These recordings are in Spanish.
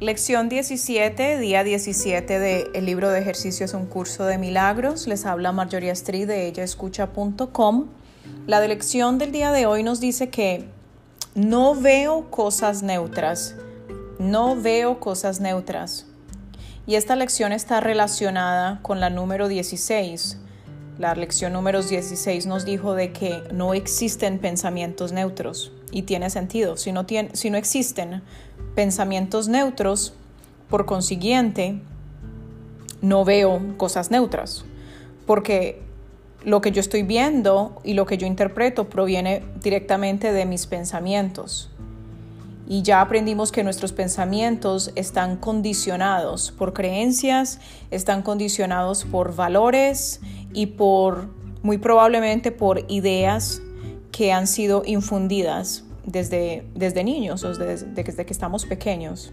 Lección 17, día 17 del el libro de ejercicios Un curso de milagros. Les habla Marjorie Street de ellaescucha.com. La lección del día de hoy nos dice que no veo cosas neutras. No veo cosas neutras. Y esta lección está relacionada con la número 16. La lección número 16 nos dijo de que no existen pensamientos neutros. Y tiene sentido. Si no, tiene, si no existen pensamientos neutros, por consiguiente, no veo cosas neutras, porque lo que yo estoy viendo y lo que yo interpreto proviene directamente de mis pensamientos. Y ya aprendimos que nuestros pensamientos están condicionados por creencias, están condicionados por valores y por, muy probablemente por ideas que han sido infundidas desde, desde niños desde, desde que estamos pequeños.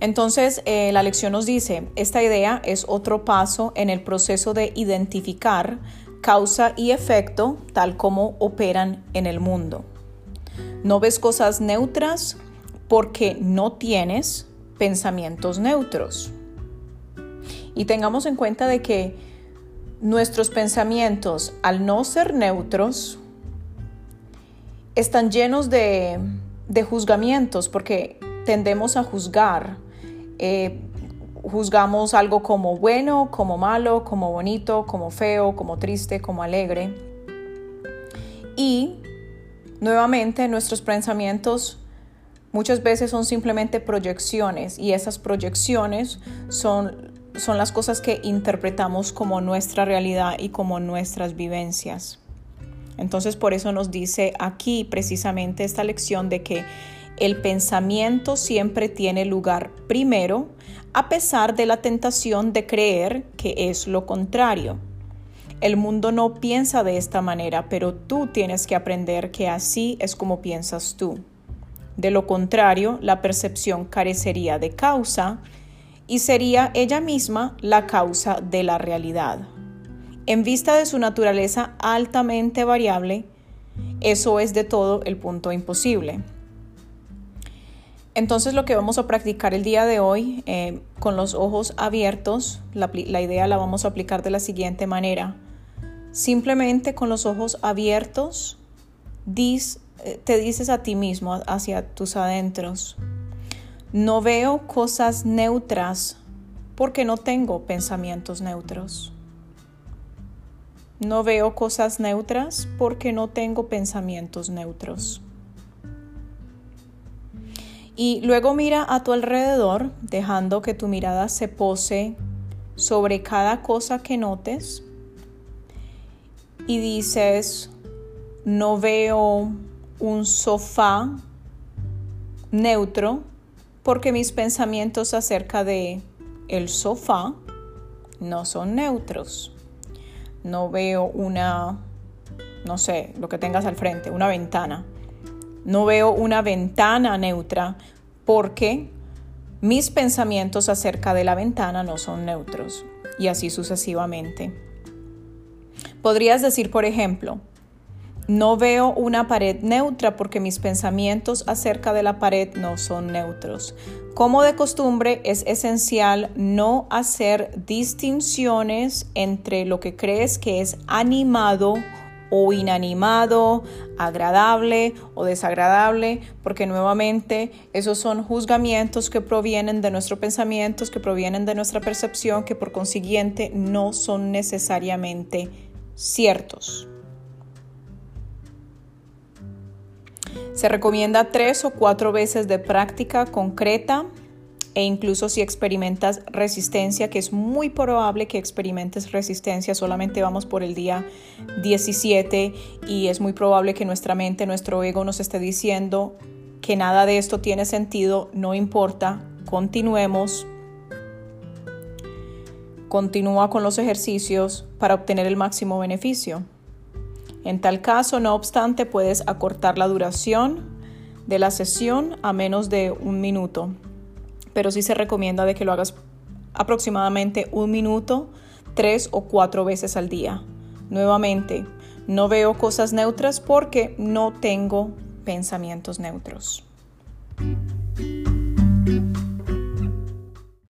Entonces, eh, la lección nos dice, esta idea es otro paso en el proceso de identificar causa y efecto tal como operan en el mundo. No ves cosas neutras porque no tienes pensamientos neutros. Y tengamos en cuenta de que nuestros pensamientos, al no ser neutros, están llenos de, juzgamientos porque tendemos a juzgar. Eh, juzgamos algo como bueno, como malo, como bonito, como feo, como triste, como alegre. Y nuevamente nuestros pensamientos muchas veces son simplemente proyecciones y esas proyecciones son, son las cosas que interpretamos como nuestra realidad y como nuestras vivencias. Entonces por eso nos dice aquí precisamente esta lección de que el pensamiento siempre tiene lugar primero, a pesar de la tentación de creer que es lo contrario. El mundo no piensa de esta manera, pero tú tienes que aprender que así es como piensas tú. De lo contrario, la percepción carecería de causa y sería ella misma la causa de la realidad. En vista de su naturaleza altamente variable, eso es de todo el punto imposible. Entonces lo que vamos a practicar el día de hoy eh, con los ojos abiertos, la, idea la vamos a aplicar de la siguiente manera. Simplemente con los ojos abiertos eh, te dices a ti mismo, hacia tus adentros, no veo cosas neutras porque no tengo pensamientos neutros. No veo cosas neutras porque no tengo pensamientos neutros. Y luego mira a tu alrededor, dejando que tu mirada se pose sobre cada cosa que notes. Y dices, no veo un sofá neutro porque mis pensamientos acerca de el sofá no son neutros no veo una, no sé, lo que tengas al frente, una ventana. No veo una ventana neutra porque mis pensamientos acerca de la ventana no son neutros y así sucesivamente. Podrías decir, por ejemplo, no veo una pared neutra porque mis pensamientos acerca de la pared no son neutros. Como de costumbre, es esencial no hacer distinciones entre lo que crees que es animado o inanimado, agradable o desagradable, porque nuevamente esos son juzgamientos que provienen de nuestros pensamientos, que provienen de nuestra percepción, que por consiguiente no son necesariamente ciertos. Se recomienda tres o cuatro veces de práctica concreta e incluso si experimentas resistencia, que es muy probable que experimentes resistencia, solamente vamos por el día 17 y es muy probable que nuestra mente, nuestro ego nos esté diciendo que nada de esto tiene sentido, no importa, continuemos. Continúa con los ejercicios para obtener el máximo beneficio. En tal caso, no obstante, puedes acortar la duración de la sesión a menos de un minuto, pero sí se recomienda de que lo hagas aproximadamente un minuto, tres o cuatro veces al día. Nuevamente, no veo cosas neutras porque no tengo pensamientos neutros.